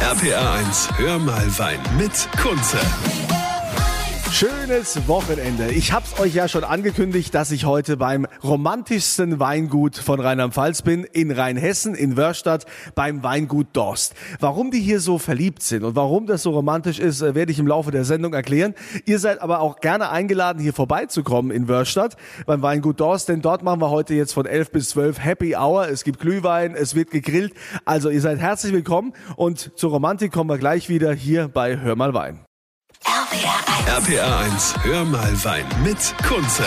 RPA 1, hör mal Wein mit Kunze. Schönes Wochenende. Ich hab's euch ja schon angekündigt, dass ich heute beim romantischsten Weingut von Rheinland-Pfalz bin, in Rheinhessen, in Wörstadt, beim Weingut Dorst. Warum die hier so verliebt sind und warum das so romantisch ist, äh, werde ich im Laufe der Sendung erklären. Ihr seid aber auch gerne eingeladen, hier vorbeizukommen in Wörstadt beim Weingut Dorst, denn dort machen wir heute jetzt von 11 bis 12 Happy Hour. Es gibt Glühwein, es wird gegrillt. Also ihr seid herzlich willkommen und zur Romantik kommen wir gleich wieder hier bei Hör mal Wein. RPA 1, hör mal Wein mit Kunze.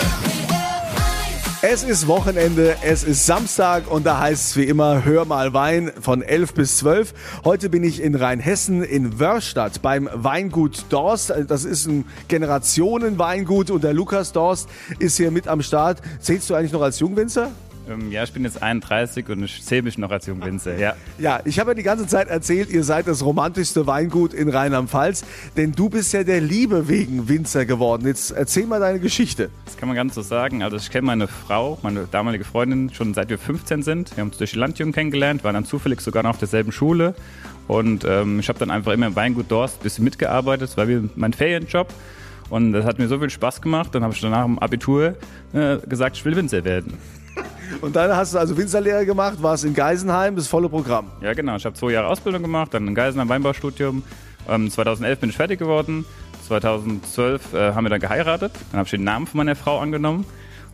Es ist Wochenende, es ist Samstag und da heißt es wie immer, hör mal Wein von 11 bis 12. Heute bin ich in Rheinhessen in Wörstadt beim Weingut Dorst. Das ist ein Generationenweingut und der Lukas Dorst ist hier mit am Start. Zählst du eigentlich noch als Jungwinzer? Ähm, ja, ich bin jetzt 31 und ich zähle mich noch als Jungwinzer, ja. Ja, ich habe ja die ganze Zeit erzählt, ihr seid das romantischste Weingut in Rheinland-Pfalz, denn du bist ja der Liebe wegen Winzer geworden. Jetzt erzähl mal deine Geschichte. Das kann man ganz so sagen. Also ich kenne meine Frau, meine damalige Freundin, schon seit wir 15 sind. Wir haben uns durch die Landjugend kennengelernt, waren dann zufällig sogar noch auf derselben Schule. Und ähm, ich habe dann einfach immer im Weingut Dorst ein bisschen mitgearbeitet. Das war wie mein Ferienjob. Und das hat mir so viel Spaß gemacht. Dann habe ich danach im Abitur äh, gesagt, ich will Winzer werden. Und dann hast du also Winzerlehre gemacht, warst in Geisenheim, das volle Programm. Ja, genau. Ich habe zwei Jahre Ausbildung gemacht, dann in Geisenheim Weinbaustudium. Ähm, 2011 bin ich fertig geworden. 2012 äh, haben wir dann geheiratet. Dann habe ich den Namen von meiner Frau angenommen.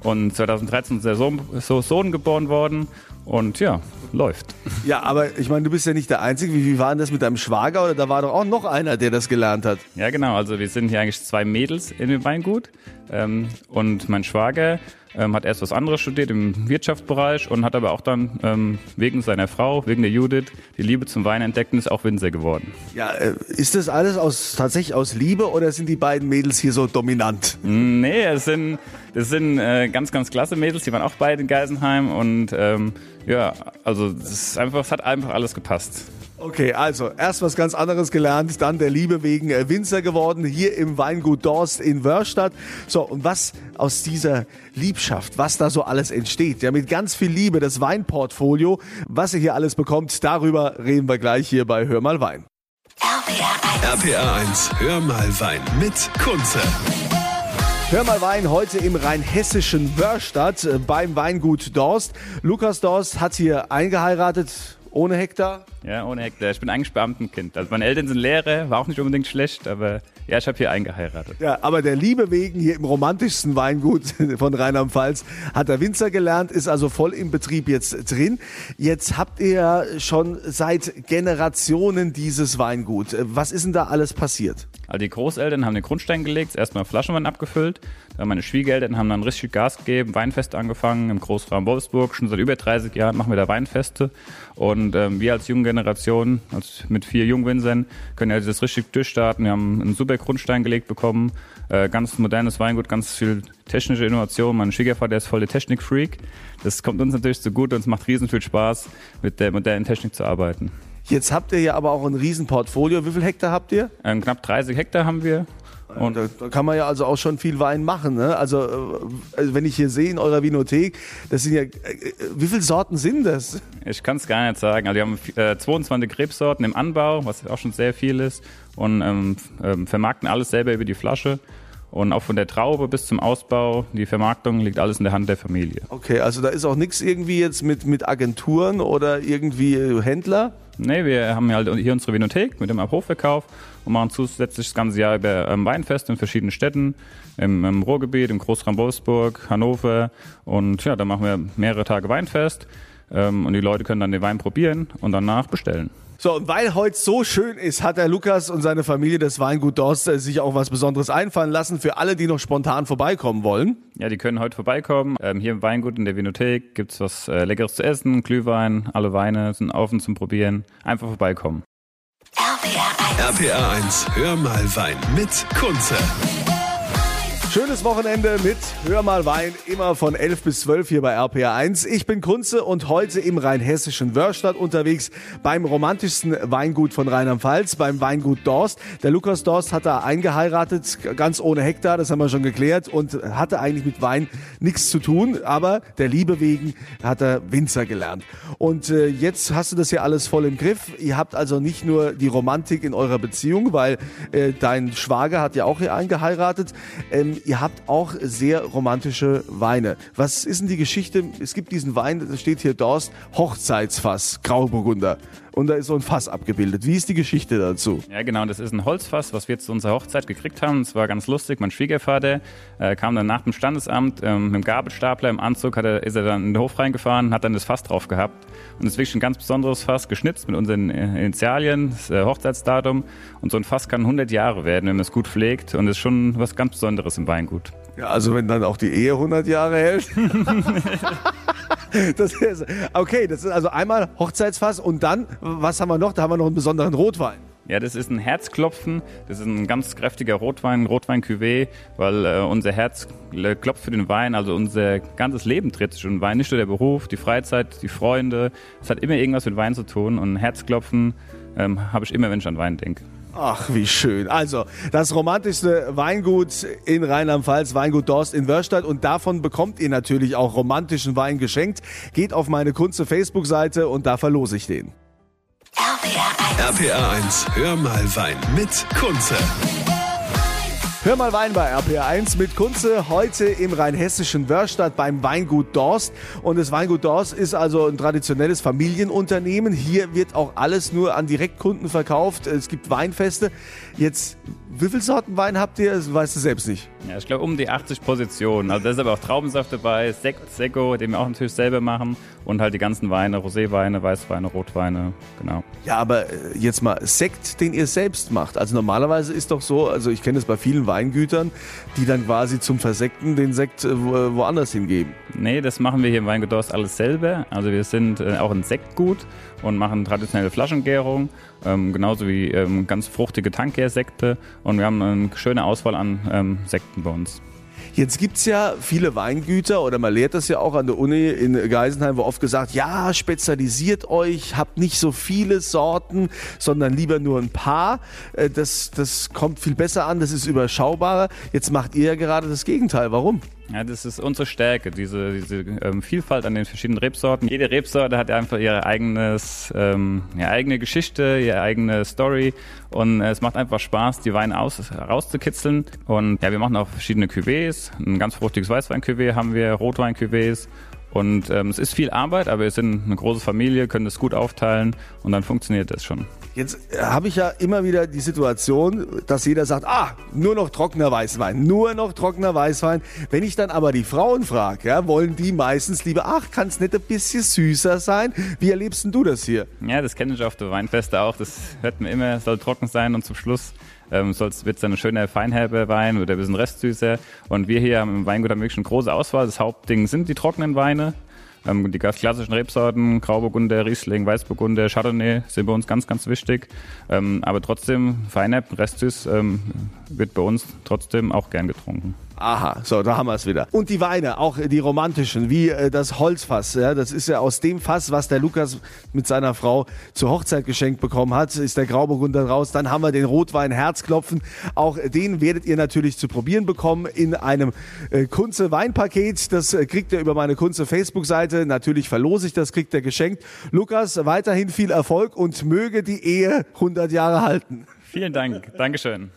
Und 2013 ist der Sohn, so Sohn geboren worden. Und ja, läuft. Ja, aber ich meine, du bist ja nicht der Einzige. Wie, wie war denn das mit deinem Schwager? Oder da war doch auch noch einer, der das gelernt hat? Ja, genau. Also wir sind hier eigentlich zwei Mädels in dem Weingut. Ähm, und mein Schwager ähm, hat erst was anderes studiert im Wirtschaftsbereich und hat aber auch dann ähm, wegen seiner Frau, wegen der Judith, die Liebe zum Wein entdeckt und ist auch Winzer geworden. Ja, äh, ist das alles aus, tatsächlich aus Liebe oder sind die beiden Mädels hier so dominant? Nee, es sind, das sind äh, ganz, ganz klasse Mädels, die waren auch beide in Geisenheim und ähm, ja, also es, einfach, es hat einfach alles gepasst. Okay, also erst was ganz anderes gelernt, dann der Liebe wegen äh, Winzer geworden, hier im Weingut Dorst in Wörstadt. So, und was aus dieser Liebschaft, was da so alles entsteht, ja, mit ganz viel Liebe, das Weinportfolio, was ihr hier alles bekommt, darüber reden wir gleich hier bei Hör mal Wein. RPA 1, hör mal Wein mit Kunze. Hör mal Wein heute im rheinhessischen Wörstadt äh, beim Weingut Dorst. Lukas Dorst hat hier eingeheiratet, ohne Hektar? Ja, ohne Hektar. Ich bin eigentlich Beamtenkind. Also meine Eltern sind Lehrer, war auch nicht unbedingt schlecht, aber ja, ich habe hier eingeheiratet. Ja, aber der Liebe wegen hier im romantischsten Weingut von Rheinland-Pfalz hat der Winzer gelernt, ist also voll im Betrieb jetzt drin. Jetzt habt ihr schon seit Generationen dieses Weingut. Was ist denn da alles passiert? Also die Großeltern haben den Grundstein gelegt, erstmal Flaschenwein abgefüllt. Dann meine Schwiegereltern haben dann richtig Gas gegeben, Weinfeste angefangen im Großraum Wolfsburg. Schon seit über 30 Jahren machen wir da Weinfeste. Und ähm, wir als junge Generation, als mit vier Jungwinzern, können ja das richtig durchstarten. Wir haben einen super Grundstein gelegt bekommen. Äh, ganz modernes Weingut, ganz viel technische Innovation. Mein Schwiegervater ist voll der Technikfreak. Das kommt uns natürlich zugute und es macht riesen viel Spaß, mit der modernen Technik zu arbeiten. Jetzt habt ihr ja aber auch ein Riesenportfolio. Wie viel Hektar habt ihr? Ähm, knapp 30 Hektar haben wir. Und da, kann man ja also auch schon viel Wein machen. Ne? Also, also wenn ich hier sehe in eurer Vinothek, das sind ja, äh, wie viele Sorten sind das? Ich kann es gar nicht sagen. Also wir haben äh, 22 Krebssorten im Anbau, was auch schon sehr viel ist. Und ähm, ähm, vermarkten alles selber über die Flasche. Und auch von der Traube bis zum Ausbau, die Vermarktung liegt alles in der Hand der Familie. Okay, also da ist auch nichts irgendwie jetzt mit, mit Agenturen oder irgendwie Händler? Nee, wir haben halt hier unsere Vinothek mit dem Abhofverkauf und machen zusätzlich das ganze Jahr über ähm, Weinfeste in verschiedenen Städten, im, im Ruhrgebiet, im Großraum Wolfsburg, Hannover und ja, da machen wir mehrere Tage Weinfest ähm, und die Leute können dann den Wein probieren und danach bestellen. So, und weil heute so schön ist, hat der Lukas und seine Familie des Weingut Dorst sich auch was Besonderes einfallen lassen für alle, die noch spontan vorbeikommen wollen. Ja, die können heute vorbeikommen. Ähm, hier im Weingut in der Vinothek gibt's was äh, Leckeres zu essen, Glühwein, alle Weine sind offen zum Probieren. Einfach vorbeikommen. RPA 1, hör mal Wein mit Kunze. Schönes Wochenende mit Hör mal Wein, immer von 11 bis 12 hier bei RPA 1. Ich bin Kunze und heute im rheinhessischen Wörstadt unterwegs beim romantischsten Weingut von Rheinland-Pfalz, beim Weingut Dorst. Der Lukas Dorst hat da eingeheiratet, ganz ohne Hektar, das haben wir schon geklärt und hatte eigentlich mit Wein nichts zu tun, aber der Liebe wegen hat er Winzer gelernt. Und äh, jetzt hast du das ja alles voll im Griff. Ihr habt also nicht nur die Romantik in eurer Beziehung, weil äh, dein Schwager hat ja auch hier eingeheiratet. Ähm, ihr habt auch sehr romantische Weine. Was ist denn die Geschichte? Es gibt diesen Wein, da steht hier Dorst, Hochzeitsfass, Grauburgunder. Und da ist so ein Fass abgebildet. Wie ist die Geschichte dazu? Ja, genau. Das ist ein Holzfass, was wir zu unserer Hochzeit gekriegt haben. Das war ganz lustig. Mein Schwiegervater äh, kam dann nach dem Standesamt ähm, mit dem Gabelstapler im Anzug, er, ist er dann in den Hof reingefahren, hat dann das Fass drauf gehabt. Und das ist wirklich ein ganz besonderes Fass, geschnitzt mit unseren äh, Initialien, das äh, Hochzeitsdatum. Und so ein Fass kann 100 Jahre werden, wenn man es gut pflegt. Und ist schon was ganz Besonderes im Weingut. Ja, also wenn dann auch die Ehe 100 Jahre hält. das ist, okay, das ist also einmal Hochzeitsfass und dann, was haben wir noch? Da haben wir noch einen besonderen Rotwein. Ja, das ist ein Herzklopfen. Das ist ein ganz kräftiger Rotwein, Rotwein-Cuvée, weil äh, unser Herz klopft für den Wein. Also unser ganzes Leben dreht sich um Wein. Nicht nur der Beruf, die Freizeit, die Freunde. Es hat immer irgendwas mit Wein zu tun. Und Herzklopfen ähm, habe ich immer, wenn ich an Wein denke. Ach, wie schön. Also, das romantischste Weingut in Rheinland-Pfalz, Weingut Dorst in Wörstadt. Und davon bekommt ihr natürlich auch romantischen Wein geschenkt. Geht auf meine Kunze Facebook-Seite und da verlose ich den. RPA 1. RPA 1, hör mal Wein mit Kunze. Hör mal Wein bei RPR1 mit Kunze heute im rheinhessischen Wörstadt beim Weingut Dorst. Und das Weingut Dorst ist also ein traditionelles Familienunternehmen. Hier wird auch alles nur an Direktkunden verkauft. Es gibt Weinfeste. Jetzt, wie viele Sorten Wein habt ihr? Das weißt du selbst nicht. Ja, ich glaube um die 80 Positionen. Also da ist aber auch Traubensaft dabei, Sekt, Sekko, den wir auch natürlich selber machen. Und halt die ganzen Weine, Roséweine, Weißweine, Rotweine, genau. Ja, aber äh, jetzt mal Sekt, den ihr selbst macht. Also normalerweise ist doch so, also ich kenne das bei vielen Weingütern, die dann quasi zum Versekten den Sekt äh, woanders hingeben. Nee, das machen wir hier im Weingut Dorst alles selber. Also wir sind äh, auch ein Sektgut und machen traditionelle Flaschengärung, ähm, genauso wie ähm, ganz fruchtige Tankgärsekte. Und wir haben eine schöne Auswahl an ähm, Sekten bei uns. Jetzt gibt's ja viele Weingüter oder man lehrt das ja auch an der Uni in Geisenheim, wo oft gesagt, ja, spezialisiert euch, habt nicht so viele Sorten, sondern lieber nur ein paar. Äh, das, das kommt viel besser an, das ist überschaubarer. Jetzt macht ihr ja gerade das Gegenteil. Warum? Ja, das ist unsere Stärke, diese, diese ähm, Vielfalt an den verschiedenen Rebsorten. Jede Rebsorte hat einfach ihre eigenes, ähm, ihre eigene Geschichte, ihre eigene Story und äh, es macht einfach Spaß, die Weine aus, rauszukitzeln. Und ja, wir machen auch verschiedene Cuvées. Ein ganz fruchtiges Weißwein-Cuvée haben wir, Rotwein-Cuvées und ähm, es ist viel Arbeit, aber wir sind eine große Familie, können das gut aufteilen und dann funktioniert das schon. Jetzt äh, habe ich ja immer wieder die Situation, dass jeder sagt, ah, nur noch trockener Weißwein, nur noch trockener Weißwein. Wenn ich dann aber die Frauen frage, ja, wollen die meistens lieber, ach, kann es nicht ein bisschen süßer sein? Wie erlebst denn du das hier? Ja, das kenne ich auf der Weinfeste auch. Das hört man immer, es soll trocken sein und zum Schluss ähm, wird es eine schöne feinherbe Wein oder ein bisschen restsüßer. Und wir hier haben im Weingut haben wirklich eine große Auswahl. Das Hauptding sind die trockenen Weine. Ähm, die ganz klassischen Rebsorten, Grauburgunder, Riesling, Weißburgunder, Chardonnay sind bei uns ganz, ganz wichtig. Ähm, aber trotzdem, Feinherb, Restsüß ähm, wird bei uns trotzdem auch gern getrunken. Aha, so, da haben wir es wieder. Und die Weine, auch die romantischen, wie äh, das Holzfass. Ja, das ist ja aus dem Fass, was der Lukas mit seiner Frau zur Hochzeit geschenkt bekommen hat, ist der Grauburgunder raus. Dann haben wir den Rotwein Herzklopfen. Auch den werdet ihr natürlich zu probieren bekommen in einem äh, Kunze Weinpaket. Das äh, kriegt ihr über meine Kunze Facebook-Seite. Natürlich verlose ich das, kriegt ihr geschenkt. Lukas, weiterhin viel Erfolg und möge die Ehe 100 Jahre halten. Vielen Dank. Dankeschön.